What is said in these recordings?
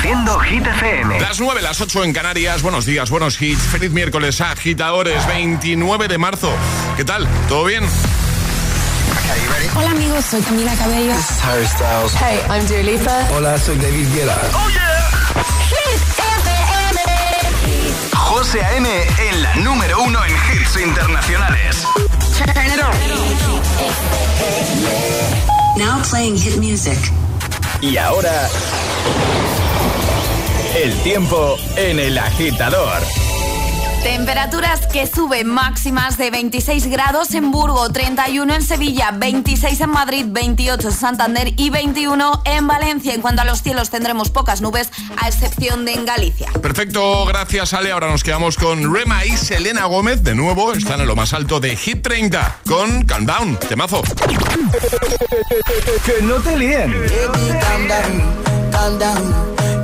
Reproduciendo Hit FM. Las 9, las 8 en Canarias. Buenos días, buenos hits. Feliz miércoles, agitadores. 29 de marzo. ¿Qué tal? ¿Todo bien? Hola amigos, soy Camila Cabello. This is Harry Styles. Hey, I'm Dua Lipa. Hola, soy David Guetta. ¡Oh, yeah! Hit FM. José A.M. en la número uno en hits internacionales. Turn it on. Now playing hit music. Y ahora... El tiempo en el agitador. Temperaturas que suben máximas de 26 grados en Burgo, 31 en Sevilla, 26 en Madrid, 28 en Santander y 21 en Valencia. En cuanto a los cielos tendremos pocas nubes, a excepción de en Galicia. Perfecto, gracias Ale. Ahora nos quedamos con Rema y Selena Gómez. De nuevo, están en lo más alto de Hit 30 con Calm Down, temazo. que no te líen. Calm down, calm down.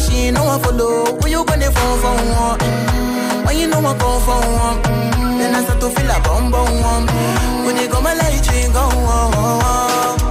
she ain't no one follow. When you gonna phone for one? Mm-hmm. When you know I come for one? Mm-hmm. Then I start to feel a bum bum. Mm-hmm. When you go my light, you go on. Yeah, I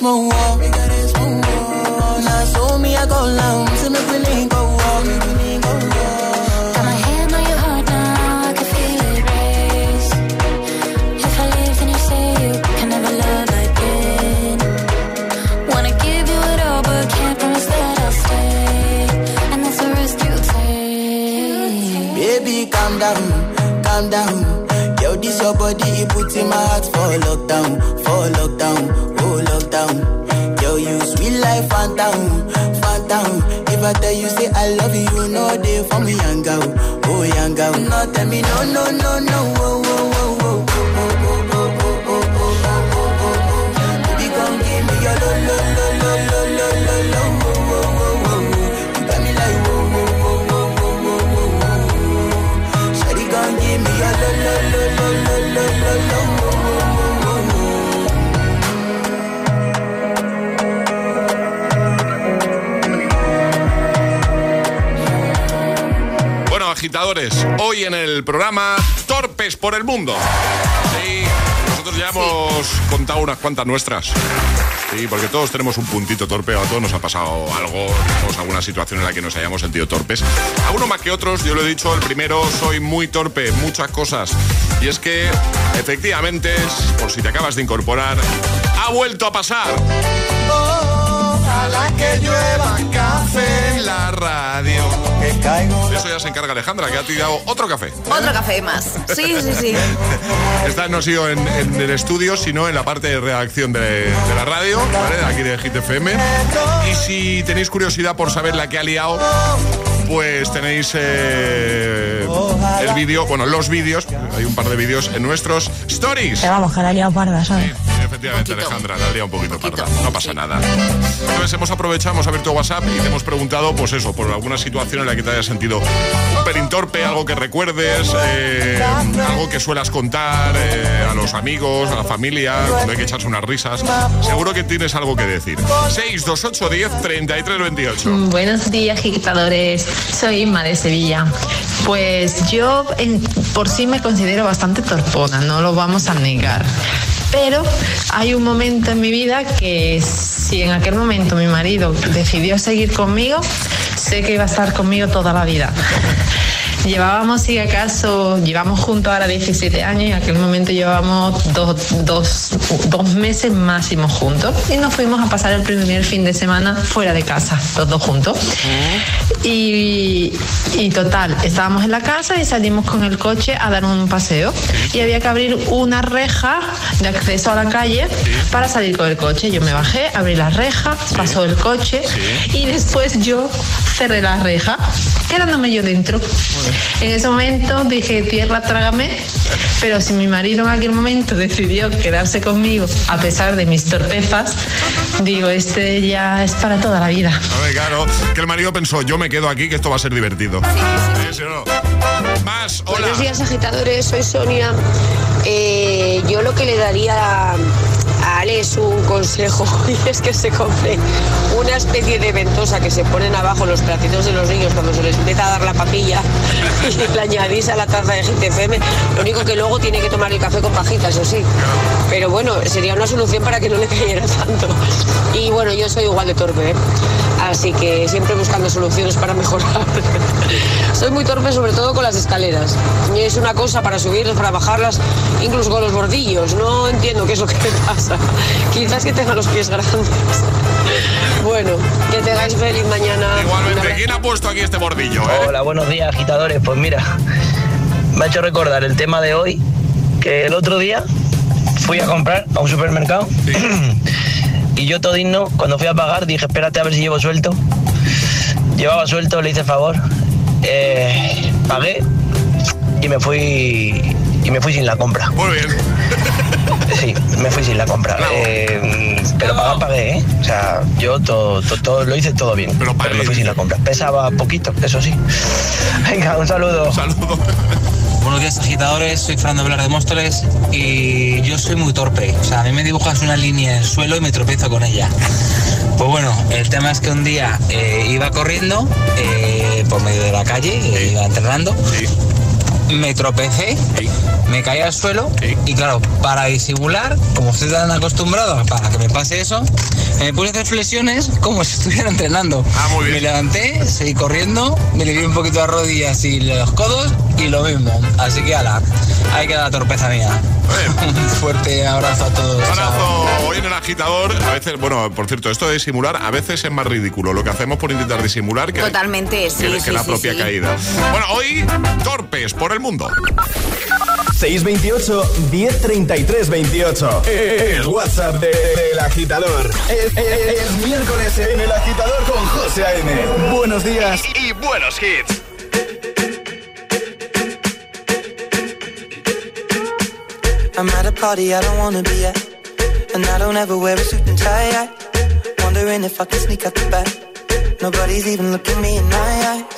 mismo unas cuantas nuestras. Sí, porque todos tenemos un puntito torpe, a todos nos ha pasado algo, tenemos alguna situación en la que nos hayamos sentido torpes. Algunos más que otros, yo lo he dicho, el primero, soy muy torpe muchas cosas. Y es que, efectivamente, por si te acabas de incorporar, ha vuelto a pasar. Ojalá que llueva café En la radio. que caigo De eso ya se encarga Alejandra, que ha tirado otro café. Otro café más. Sí, sí, sí. Esta no ha sido en, en el estudio, sino en la parte de redacción de, de la radio, ¿vale? De aquí de Hit FM. Y si tenéis curiosidad por saber la que ha liado, pues tenéis eh, el vídeo, bueno, los vídeos, hay un par de vídeos en nuestros stories. vamos, que la he liado parda, ¿sabes? Sí, efectivamente, Poquito. Alejandra, la día un poquito, Poquito, parda. No pasa sí. nada. Entonces hemos aprovechado, hemos abierto WhatsApp y te hemos preguntado, pues eso, por alguna situación en la que te hayas sentido un pelín torpe, algo que recuerdes, eh, algo que suelas contar eh, a los amigos, a la familia, cuando hay que echarse unas risas. Seguro que tienes algo que decir. 628 10 33 28. Buenos días, agitadores. Soy Inma de Sevilla. Pues yo en- por sí me considero bastante torpona, no lo vamos a negar. Pero hay un momento en mi vida que si en aquel momento mi marido decidió seguir conmigo, sé que iba a estar conmigo toda la vida. Llevábamos, si acaso, llevamos juntos ahora 17 años y en aquel momento llevábamos dos, dos, dos meses máximo juntos y nos fuimos a pasar el primer fin de semana fuera de casa, los dos juntos. Y, y total, estábamos en la casa y salimos con el coche a dar un paseo. Y había que abrir una reja de acceso a la calle para salir con el coche. Yo me bajé, abrí la reja, pasó el coche y después yo cerré la reja, quedándome yo dentro. En ese momento dije, tierra, trágame, pero si mi marido en aquel momento decidió quedarse conmigo a pesar de mis torpezas, digo, este ya es para toda la vida. A ver, claro, que el marido pensó, yo me quedo aquí, que esto va a ser divertido. Sí, sí, no. Más, hola. Buenos días, agitadores. Soy Sonia. Eh, yo lo que le daría es un consejo y es que se compre una especie de ventosa que se ponen abajo los platitos de los niños cuando se les empieza a dar la papilla y le añadís a la taza de GTFM. Lo único que luego tiene que tomar el café con pajita, eso sí. Pero bueno, sería una solución para que no le cayera tanto. Y bueno, yo soy igual de torpe, ¿eh? así que siempre buscando soluciones para mejorar. soy muy torpe sobre todo con las escaleras. Es una cosa para subirlas, para bajarlas, incluso con los bordillos. No entiendo qué es lo que pasa. Quizás que tenga los pies grandes. bueno, que tengáis feliz mañana. Igualmente. ¿quién ha puesto aquí este bordillo? eh? Hola, buenos días, agitadores. Pues mira, me ha hecho recordar el tema de hoy, que el otro día fui a comprar a un supermercado y yo todo digno, cuando fui a pagar, dije, espérate a ver si llevo suelto. Llevaba suelto, le hice favor, eh, pagué y me fui y me fui sin la compra. Muy bien. Sí, me fui sin la compra. Eh, pero pagar pagué, ¿eh? O sea, yo todo, todo, todo- lo hice todo bien. Pero me fui sin la compra. Pesaba poquito, eso sí. Venga, un saludo. Saludo. Buenos días agitadores, soy Fernando Velar de Móstoles y yo soy muy torpe. O sea, a mí me dibujas una línea en el suelo y me tropiezo con ella. Pues bueno, el tema es que un día eh, iba corriendo eh, por medio de la calle, iba entrenando, Sí. me tropecé, Sí. Me caí al suelo Sí. y claro, para disimular, como estoy tan acostumbrado para que me pase eso, me puse a hacer flexiones como si estuviera entrenando. Ah, muy bien. Me levanté, seguí corriendo, me leví un poquito las rodillas y los codos y lo mismo. Así que ala, ahí queda la torpeza mía. Un fuerte abrazo a todos. Un abrazo. Hoy en el agitador, a veces, bueno, por cierto, esto de simular a veces es más ridículo lo que hacemos por intentar disimular que, Totalmente, sí, que, que sí, la propia sí. caída. Bueno, hoy torpes por el mundo. 628 1033 28. El WhatsApp de- del agitador. Es, es- es miércoles en el agitador con José A.M. Buenos días y, buenos hits. I'm at a party I don't wanna be at. And I don't ever wear a suit and tie. I wondering if I can sneak out the back. Nobody's even looking me in my eyes.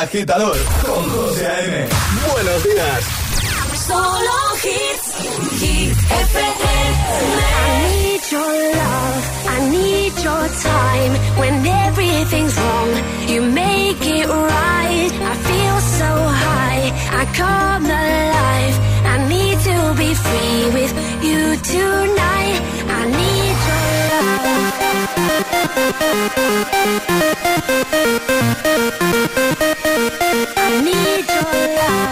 agitador con José A.M. Buenos días. Solo hits, hit FM. I need your love, I need your time. When everything's wrong, you make it right. I feel so high, I come alive. I need to be free with you tonight. I need your love. I need your love.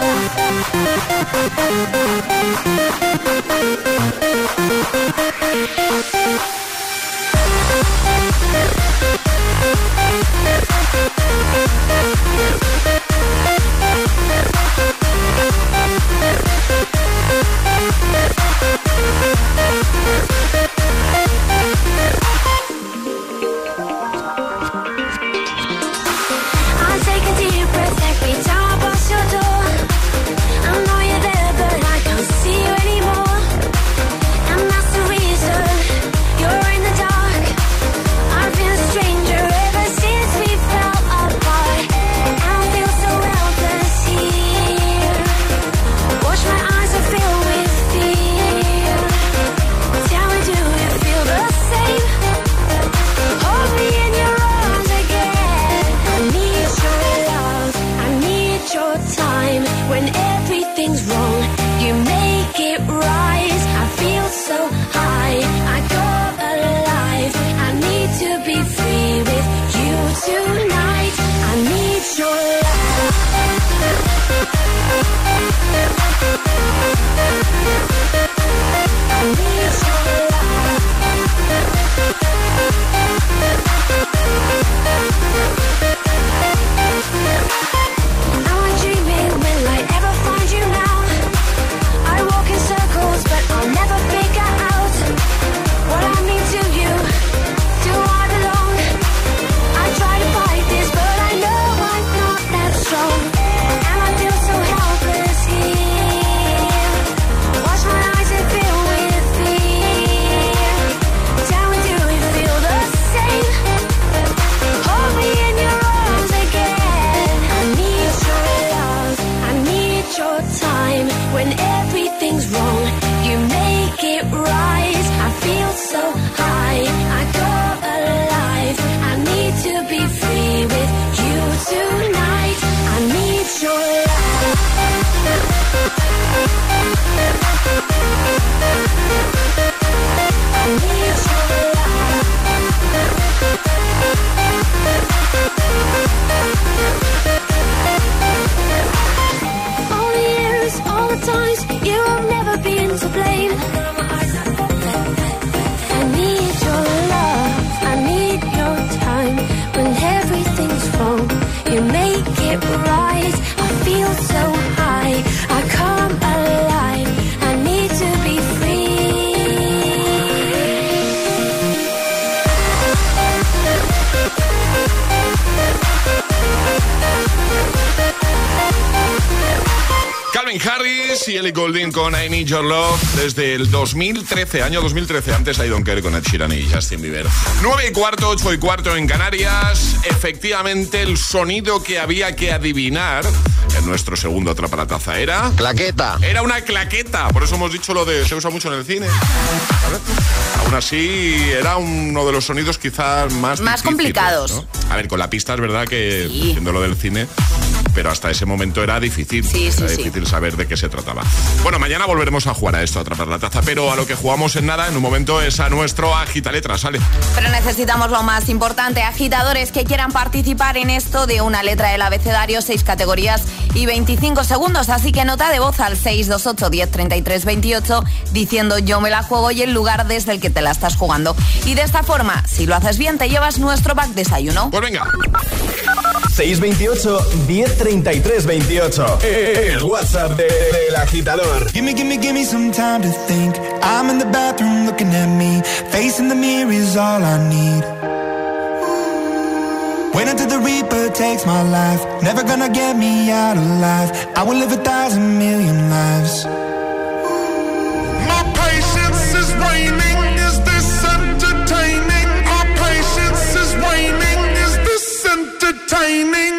I Need Your Love desde el 2013, año 2013. Antes I Don't Care con Ed Sheeran y Justin Bieber. 9 y cuarto, 8 y cuarto en Canarias. Efectivamente, el sonido que había que adivinar en nuestro segundo Atrapa la Taza era... Claqueta. Era una claqueta. Por eso hemos dicho lo de... Se usa mucho en el cine. Aún así, era uno de los sonidos quizás más... Más complicados. A ver, con la pista es verdad que, viendo lo del cine pero hasta ese momento era difícil. Sí, era difícil saber de qué se trataba. Bueno, mañana volveremos a jugar a esto, a atrapar la taza, pero a lo que jugamos en nada, en un momento es a nuestro agita letra, sale. Pero necesitamos lo más importante, agitadores que quieran participar en esto de una letra del abecedario, seis categorías y 25 segundos, así que nota de voz al 628 10 28 diciendo yo me la juego y el lugar desde el que te la estás jugando. Y de esta forma, si lo haces bien, te llevas nuestro back desayuno. Pues venga. 628 1033 28. El WhatsApp del de, agitador. Gimme, gimme, gimme some time to think. I'm in the bathroom looking at me. Facing the mirror is all I need. Wait until the Reaper takes my life. Never gonna get me out alive. I will live a thousand million lives. timing.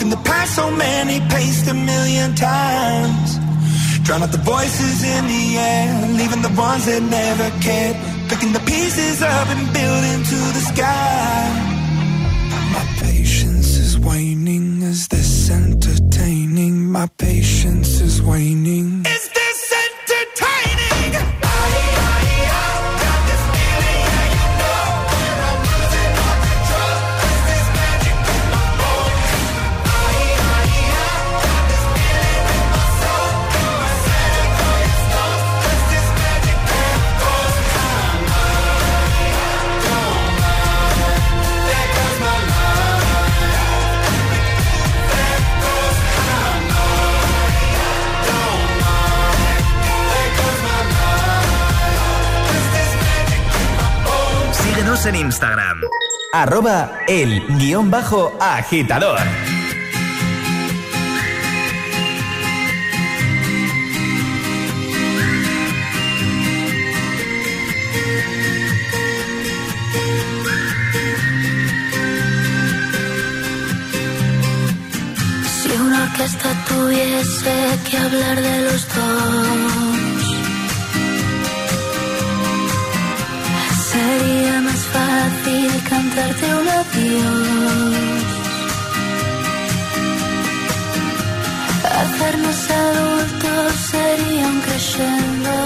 Walking the path so many paced a million times. Drown out the voices in the air, leaving the ones that never cared. Picking the pieces up and building to the sky. Arroba el guion bajo agitador. Si una orquesta tuviese que hablar de los dos, sería más fácil cantarte un adiós. Hacernos adultos sería un crescendo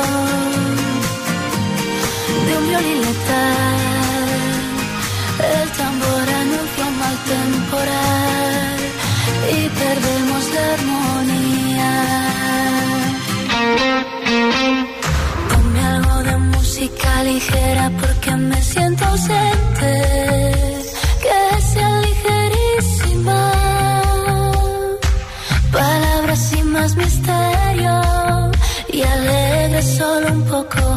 de un violín letal. El tambor anuncia un mal temporal y perdemos la armonía. Ponme algo de música ligera porque me siento ausente. Solo un poco.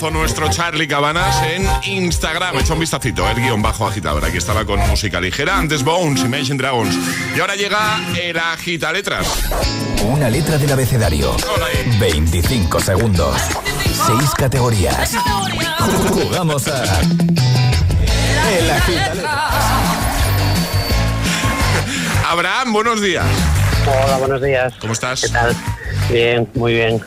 Lanzó nuestro Charlie Cabanas en Instagram. He hecho un vistacito, el guion bajo agitador. Aquí estaba con música ligera. Antes Bones, Imagine Dragons. Y ahora llega el agita letras. Una letra del abecedario. 25 segundos. 6 categorías. Jugamos a. El agita Abraham, buenos días. Hola, buenos días. ¿Cómo estás? ¿Qué tal? Bien, muy bien.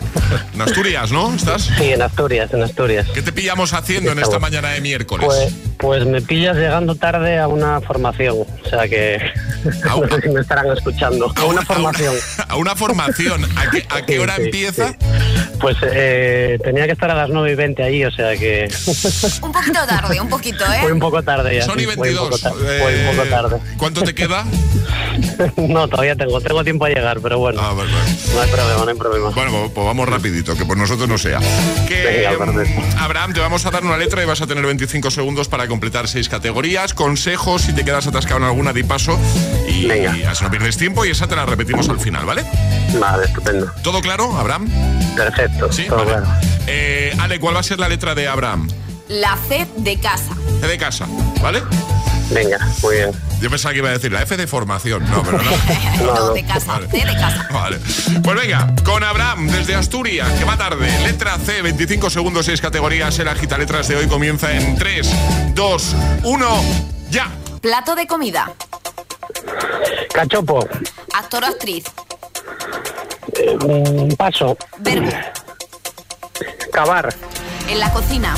En Asturias, ¿no? ¿Estás? Sí, en Asturias, en Asturias. ¿Qué te pillamos haciendo en esta mañana de miércoles? Pues, pues me pillas llegando tarde a una formación, o sea que no sé si me estarán escuchando. A una formación. A una formación. ¿A qué, a qué hora Sí, sí, empieza? sí. Pues eh, tenía que estar a las 9 y 20 allí, o sea que Un poquito tarde, un poquito, ¿eh? fue un poco tarde ya. Son y fue un poco 22. ta- Fue un poco Eh, tarde. ¿Cuánto te queda? no, todavía tengo, tengo tiempo a llegar, pero bueno. Ah, vale, No hay problema, no hay problema. Bueno, pues, pues vamos rapidito, que por nosotros no sea. Que, Venga, mm, Abraham, te vamos a dar una letra y vas a tener 25 segundos para completar seis categorías. Consejos, si te quedas atascado en alguna, di paso. Y, y así no pierdes tiempo y esa te la repetimos al final, ¿vale? Vale, estupendo. ¿Todo claro, Abraham? Perfecto, Sí, todo vale. claro. Eh, Ale, ¿cuál va a ser la letra de Abraham? La C de casa. C de casa, ¿vale? Venga, muy bien. Yo pensaba que iba a decir la F de formación. No, pero no. No, de casa. C de casa. Vale. Pues venga, con Abraham desde Asturias, que va tarde. Letra C, 25 segundos, 6 categorías. El agita letras de hoy comienza en 3, 2, 1, ya. Plato de comida. Cachopo, Actor o actriz. eh, mm, paso, Verbo. cavar En la cocina.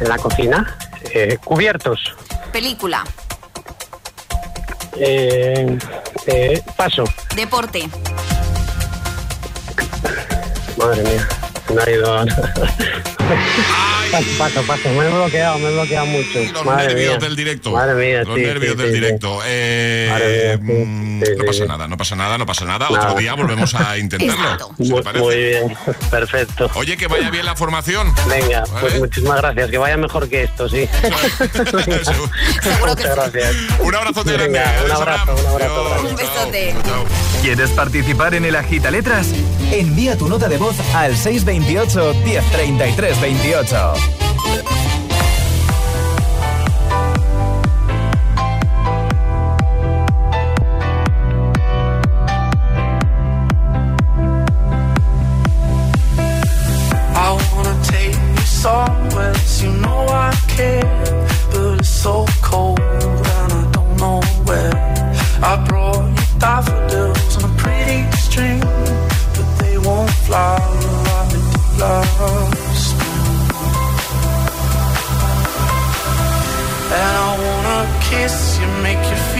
en la cocina, eh, cubiertos, Película. eh, eh, paso, Deporte. madre mía, se me ha ido. paso, paso, paso, me he bloqueado, me he bloqueado mucho. Los madre nervios mía. del directo. Madre mía, Los sí, nervios sí, del sí, sí. directo. Eh, Madre mía, sí, sí, no pasa sí. nada, no pasa nada, no pasa nada. Nada. Otro día volvemos a intentarlo. Muy, parece. muy bien, perfecto. Oye, que vaya bien la formación. Venga, pues muchísimas gracias, que vaya mejor que esto, sí. Muchas gracias. Un abrazote grande. Venga, un abrazo, un abrazo. Un besote. ¿Quieres participar en el agita letras? Envía tu nota de voz al 628 1033 28.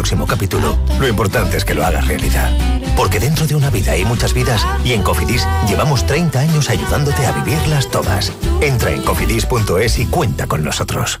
próximo capítulo, lo importante es que lo hagas realidad. Porque dentro de una vida hay muchas vidas y en Cofidis llevamos 30 años ayudándote a vivirlas todas. Entra en cofidis.es y cuenta con nosotros.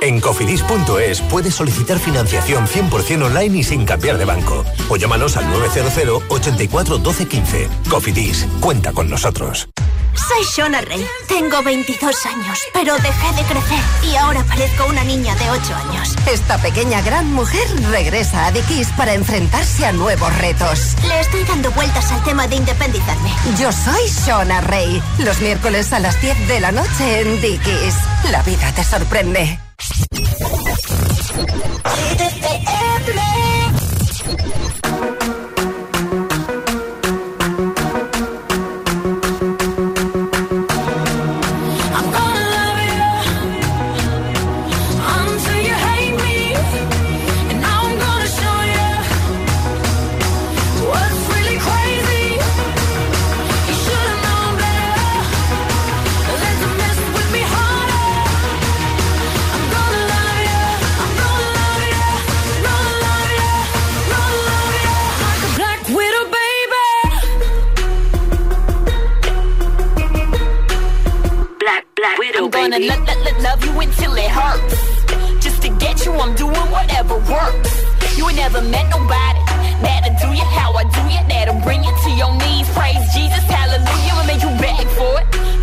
En cofidis.es puedes solicitar financiación 100% online y sin cambiar de banco. O llámanos al 900 84 12 15. Cofidis, cuenta con nosotros. Soy Shona Rey. Tengo 22 años, pero dejé de crecer y ahora parezco una niña de 8 años. Esta pequeña gran mujer regresa a Dickies para enfrentarse a nuevos retos. Le estoy dando vueltas al tema de independizarme. Yo soy Shona Rey. Los miércoles a las 10 de la noche en Dickies. La vida te sorprende. I'm let, let, let love you until it hurts. Just to get you, I'm doing whatever works. You ain't never met nobody that'll do you how I do you. That'll bring you to your knees. Praise Jesus, hallelujah. I make you beg for it,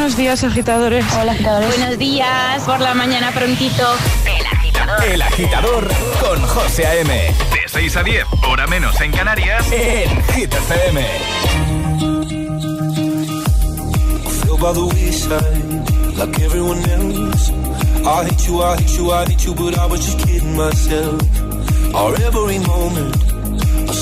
Buenos días, agitadores. Hola, agitadores. Buenos días, por la mañana prontito. El agitador. El agitador con José A.M. De 6 a 10, hora menos en Canarias, en Hit FM. By the wayside, like everyone else. I hate you, I hate you, I hate you, but I was just kidding myself. Our every moment.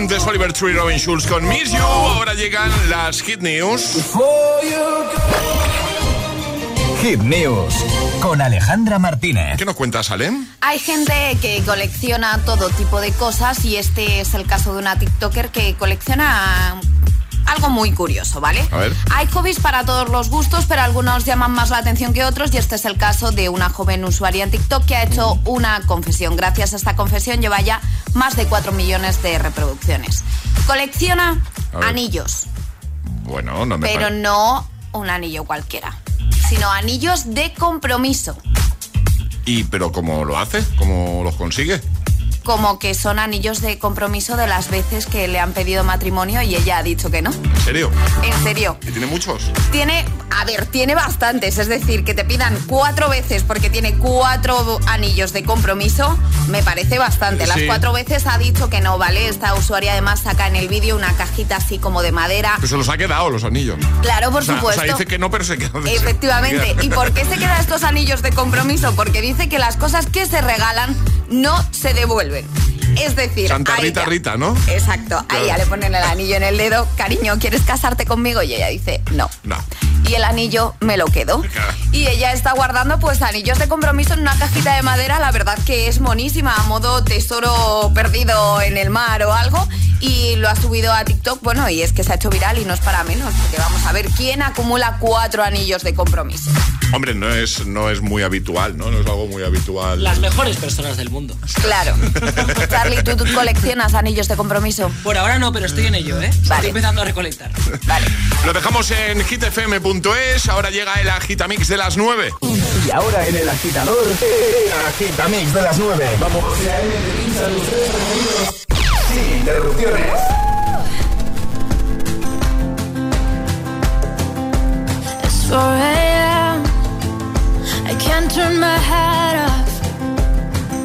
Antes Oliver Tree, Robin Schulz con Miss You. Ahora llegan las Hit News. Hit News con Alejandra Martínez. ¿Qué nos cuentas, Alem? Hay gente que colecciona todo tipo de cosas y este es el caso de una TikToker que colecciona algo muy curioso, ¿vale? A ver. Hay hobbies para todos los gustos, pero algunos llaman más la atención que otros y este es el caso de una joven usuaria en TikTok que ha hecho una confesión. Gracias a esta confesión lleva ya más de 4 millones de reproducciones. Colecciona anillos, Bueno, no me pero pare- no un anillo cualquiera, sino anillos de compromiso. ¿Y pero cómo lo hace? ¿Cómo los consigue? Como que son anillos de compromiso de las veces que le han pedido matrimonio y ella ha dicho que no. ¿En serio? En serio. ¿Y tiene muchos? Tiene, a ver, tiene bastantes, es decir, que te pidan cuatro veces porque tiene cuatro anillos de compromiso, me parece bastante. Las Sí. cuatro veces ha dicho que no, ¿vale? Esta usuaria además saca en el vídeo una cajita así como de madera. Pues se los ha quedado los anillos. Claro, por O sea, supuesto. O sea, dice que no, pero se queda. Efectivamente. ¿Y por qué se quedan estos anillos de compromiso? Porque dice que las cosas que se regalan no se devuelven. Es decir, Santa a Rita ella- Rita, ¿no? Exacto. A Claro. ella le ponen el anillo en el dedo. Cariño, ¿quieres casarte conmigo? Y ella dice, no. No. Y el anillo me lo quedo. Y ella está guardando pues anillos de compromiso en una cajita de madera. La verdad que es monísima, a modo tesoro perdido en el mar o algo. Y lo ha subido a TikTok. Bueno, y es que se ha hecho viral y no es para menos. Porque vamos a ver quién acumula cuatro anillos de compromiso. Hombre, no es, no es muy habitual, ¿no? No es algo muy habitual. Las mejores personas del mundo. Claro. Charlie, ¿tú, tú coleccionas anillos de compromiso? Por ahora no, pero estoy en ello, ¿eh? Estoy empezando a recolectar. Lo dejamos en hitfm.es. Ahora llega el agitamix de las 9. Y ahora en el agitador, el agitamix de las 9. Vamos. Sin interrupciones. It's 4 a.m. I can't turn my head off.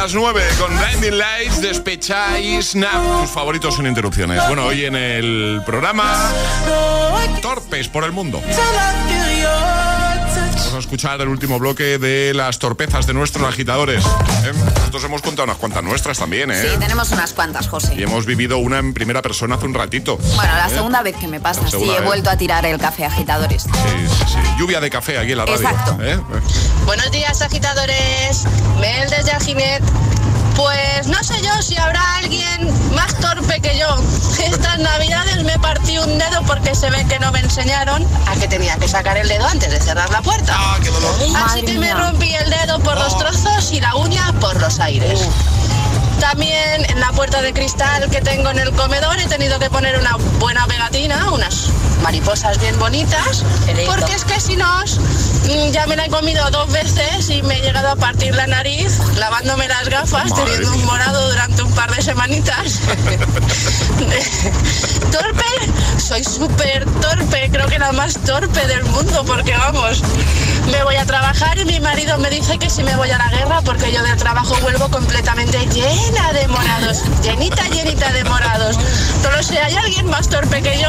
Las 9 con Blinding Lights, Despecha Snap. Tus favoritos sin interrupciones. Bueno, hoy en el programa Torpes por el Mundo. Escuchar el último bloque de las torpezas de nuestros agitadores. ¿eh? Nosotros hemos contado unas cuantas nuestras también, ¿eh? Sí, tenemos unas cuantas, José. Y hemos vivido una en primera persona hace un ratito. Bueno, la ¿eh? segunda vez que me pasa, sí, segunda he vez. vuelto a tirar el café agitadores. Sí, sí, sí. Lluvia de café aquí en la radio. Exacto. ¿eh? Buenos días, agitadores. Mel desde Alginet. Pues no sé yo si habrá alguien más torpe que yo. Estas navidades me partí un dedo porque se ve que no me enseñaron a que tenía que sacar el dedo antes de cerrar la puerta. Así Madre que me rompí el dedo por los trozos y la uña por los aires. También en la puerta de cristal que tengo en el comedor he tenido que poner una buena pegatina, unas mariposas bien bonitas, porque es que si no, mm, ya me la he comido dos veces y me he llegado a partir la nariz lavándome las gafas, Madre teniendo un morado durante un par de semanitas. torpe, soy súper torpe, creo que la más torpe del mundo, porque vamos, me voy a trabajar y mi marido me dice que si me voy a la guerra, porque yo del trabajo vuelvo completamente llena de morados, llenita, llenita de morados. No lo sé, ¿hay alguien más torpe que yo?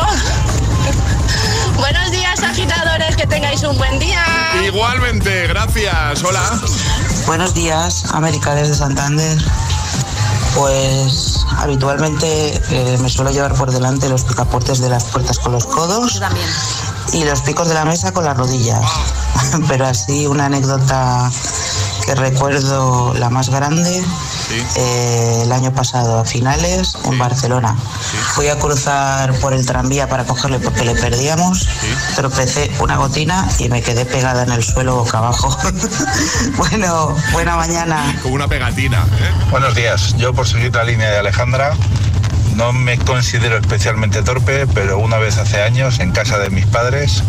Buenos días, agitadores, que tengáis un buen día. Igualmente, gracias. Hola. Buenos días, América desde Santander. Pues habitualmente eh, me suelo llevar por delante los picaportes de las puertas con los codos y los picos de la mesa con las rodillas. Pero así una anécdota que recuerdo la más grande eh, el año pasado a finales en Barcelona. Fui a cruzar por el tranvía para cogerle porque le perdíamos, tropecé una gotina y me quedé pegada en el suelo boca abajo. bueno, buena mañana. Como una pegatina. ¿eh? Buenos días. Yo por seguir la línea de Alejandra no me considero especialmente torpe, pero una vez hace años en casa de mis padres,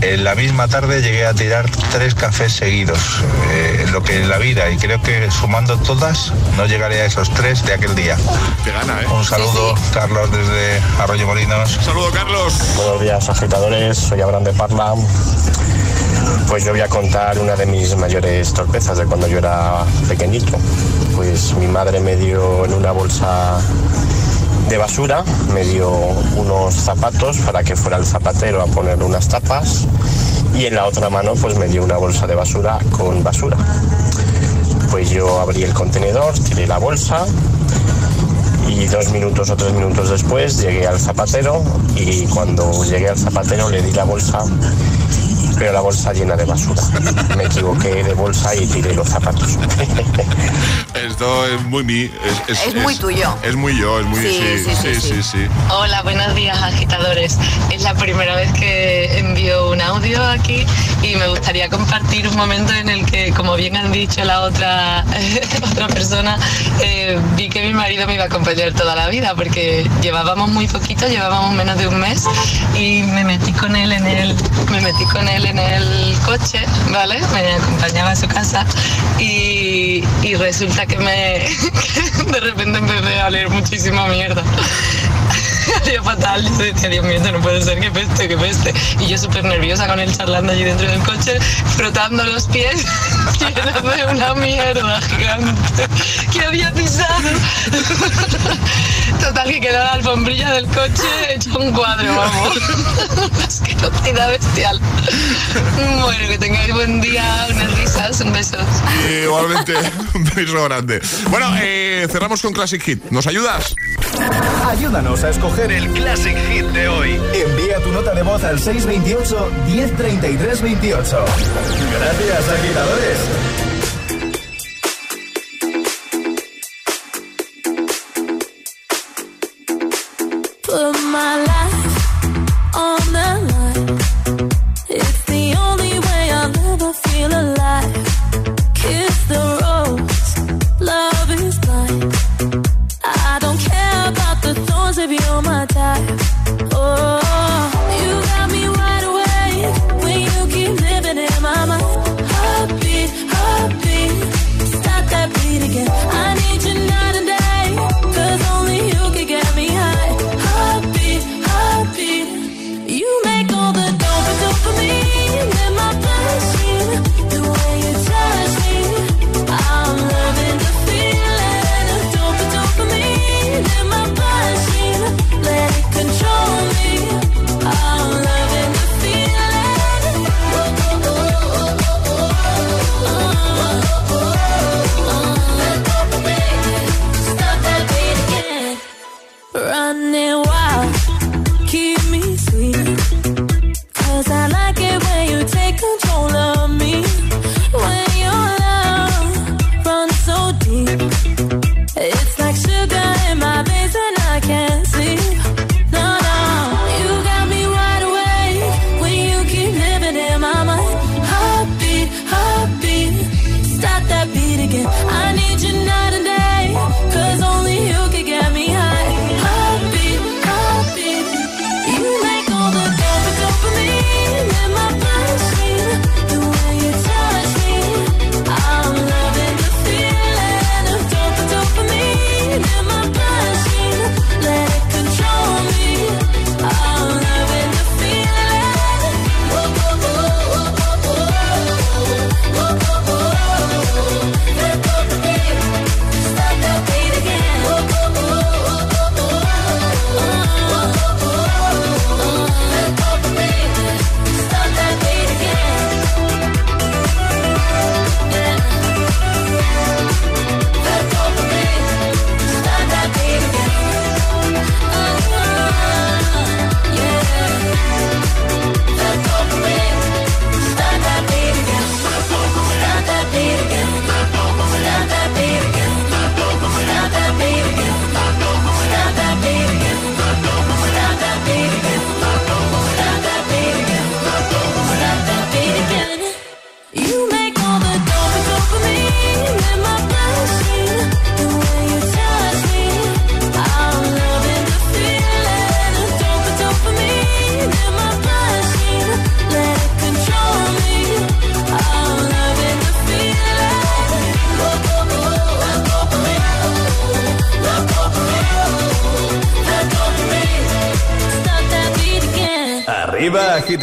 en la misma tarde llegué a tirar tres cafés seguidos, eh, lo que en la vida, y creo que sumando todas no llegaré a esos tres de aquel día. Te gana, ¿eh? Un saludo, Carlos, desde Arroyo Molinos. Saludo, Carlos. Buenos días, agitadores. Soy Abraham de Parla. Pues yo voy a contar una de mis mayores torpezas de cuando yo era pequeñito. Pues mi madre me dio en una bolsa de basura, me dio unos zapatos para que fuera el zapatero a poner unas tapas y en la otra mano pues me dio una bolsa de basura con basura. Pues yo abrí el contenedor, tiré la bolsa y dos minutos o tres minutos después llegué al zapatero y cuando llegué al zapatero le di la bolsa, pero la bolsa llena de basura. Me equivoqué de bolsa y tiré los zapatos. Esto es muy mi. Es, Es muy tuyo. Es muy yo, es muy. Sí, Sí, sí, sí, sí, sí. sí. Hola, buenos días agitadores. Es la primera vez que envío un audio aquí y me gustaría compartir un momento en el que, como bien han dicho la otra, otra persona, eh, vi que mi marido me iba a acompañar toda la vida porque llevábamos muy poquito, llevábamos menos de un mes y me metí con él en el, me metí con él en el coche, ¿vale? Me acompañaba a su casa y, y resulta que me que de repente empecé a oler muchísima mierda. Había fatal, yo decía, Dios mío, no puede ser, que peste, que peste. Y yo súper nerviosa con él charlando allí dentro del coche, frotando los pies, de una mierda gigante que había pisado. Total, que quedó la alfombrilla del coche hecho un cuadro, vamos. es que totalidad bestial. Bueno, que tengáis buen día, unas risas, un beso. Igualmente, un beso grande. Bueno, eh, cerramos con Classic Hit. ¿Nos ayudas? Ayúdanos a escoger el Classic Hit de hoy. Envía tu nota de voz al 628 1033 28. Gracias, agitadores. my life.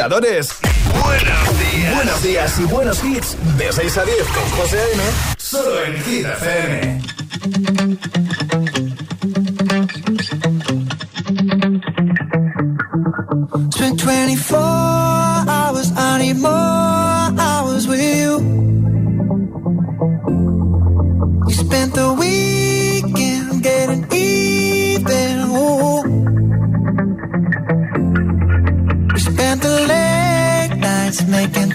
agitadores it's making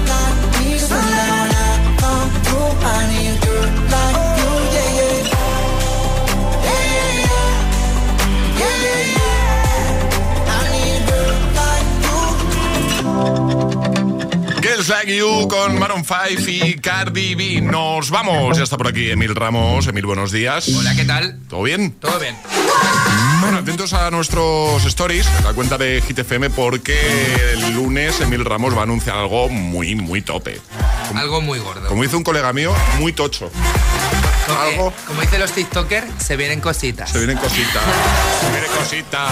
I Girls Like You con Maroon 5 y Cardi B. Nos vamos. Ya está por aquí Emil Ramos. Emil, buenos días. Hola, ¿qué tal? ¿Todo bien? Todo bien. Bueno, atentos a nuestros stories, la cuenta de Hit FM, porque el lunes Emil Ramos va a anunciar algo muy, muy tope. Algo muy gordo. Como dice un colega mío, muy tocho. Algo. Como dicen los TikTokers, se vienen cositas. Se vienen cositas. Se vienen cositas.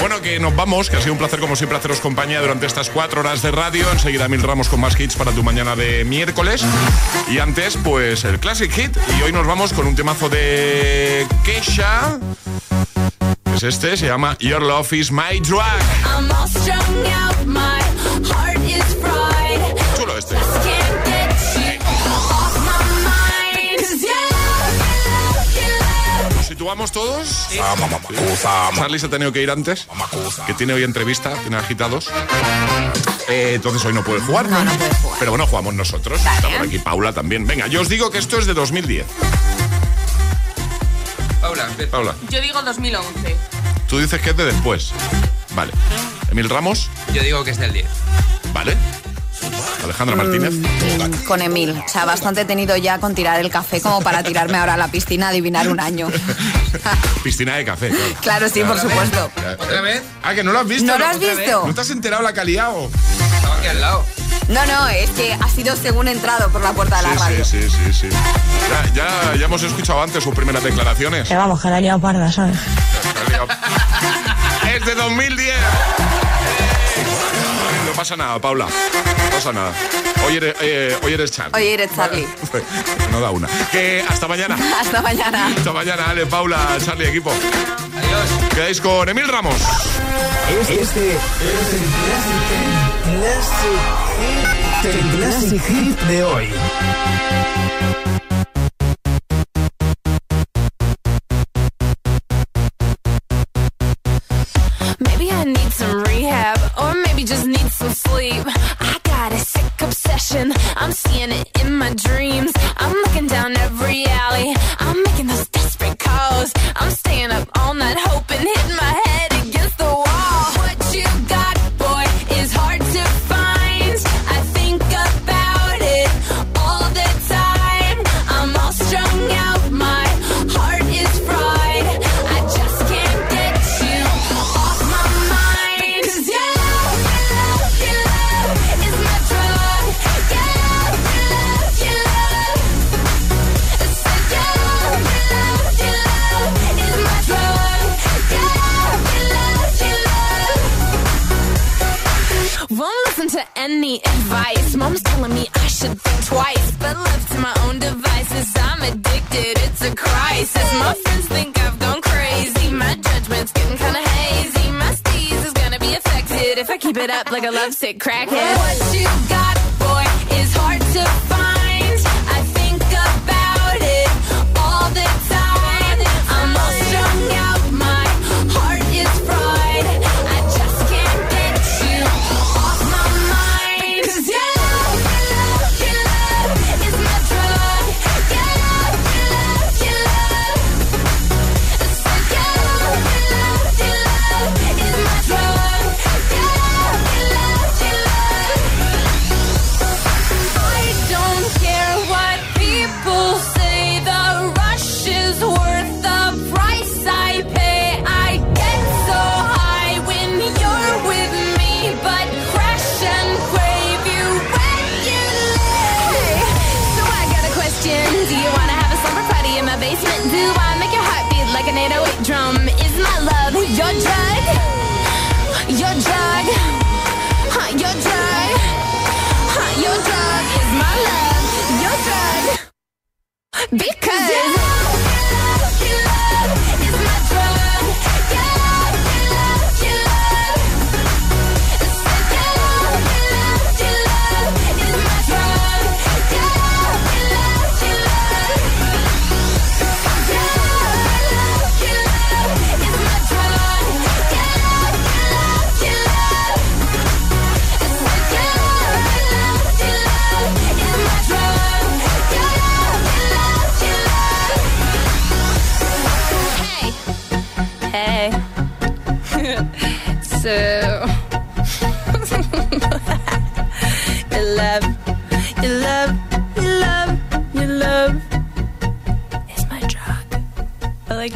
Bueno, que nos vamos, que ha sido un placer como siempre haceros compañía durante estas cuatro horas de radio. Enseguida Mil Ramos con más hits para tu mañana de miércoles. Y antes, pues el Classic Hit. Y hoy nos vamos con un temazo de Kesha. Es este, se llama Your Love is My Drug. I'm all strung out, my heart is fried. ¿Nos situamos todos? Charlie se ha tenido que ir antes, que tiene hoy entrevista, tiene agitados. Eh, entonces hoy no puede jugar. Pero bueno, jugamos nosotros. Está por aquí Paula también. Venga, yo os digo que esto es de 2010. Paula, empieza. Paula, Yo digo 2011. tú dices que es de después. Vale. Emil Ramos. Yo digo que es del 10. Vale. Alejandra Martínez. Con Emil. O sea, bastante he tenido ya con tirar el café como para tirarme ahora a la piscina a adivinar un año. Piscina de café. Claro, Claro, sí, por supuesto. ¿Otra vez? Ah, que no lo has visto. ¿No lo has visto? ¿No te has enterado la que ha liado? Estaba aquí al lado. No, no, es que ha sido según he entrado por la puerta de la Sí, radio. sí, sí, sí, sí. Ya, ya, ya hemos escuchado antes sus primeras declaraciones. Que vamos, que la he liado parda, ¿sabes? Es de 2010. No pasa nada, Paula. No pasa nada. Hoy eres, eh, hoy eres Charlie. Oye, eres Charlie. No da una. Que hasta mañana. Hasta mañana. Hasta mañana, Ale, Paula, Charlie, equipo. Adiós. Quedáis con Emil Ramos. Este es el Classic, Classic, el Classic Hit de hoy. Sleep. I got a sick obsession, I'm seeing it in my dreams. I'm looking down every alley, affected if I keep it up like a lovesick crackhead. What you got, boy, is hard to find.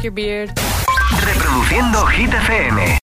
Reproduciendo Hit FM.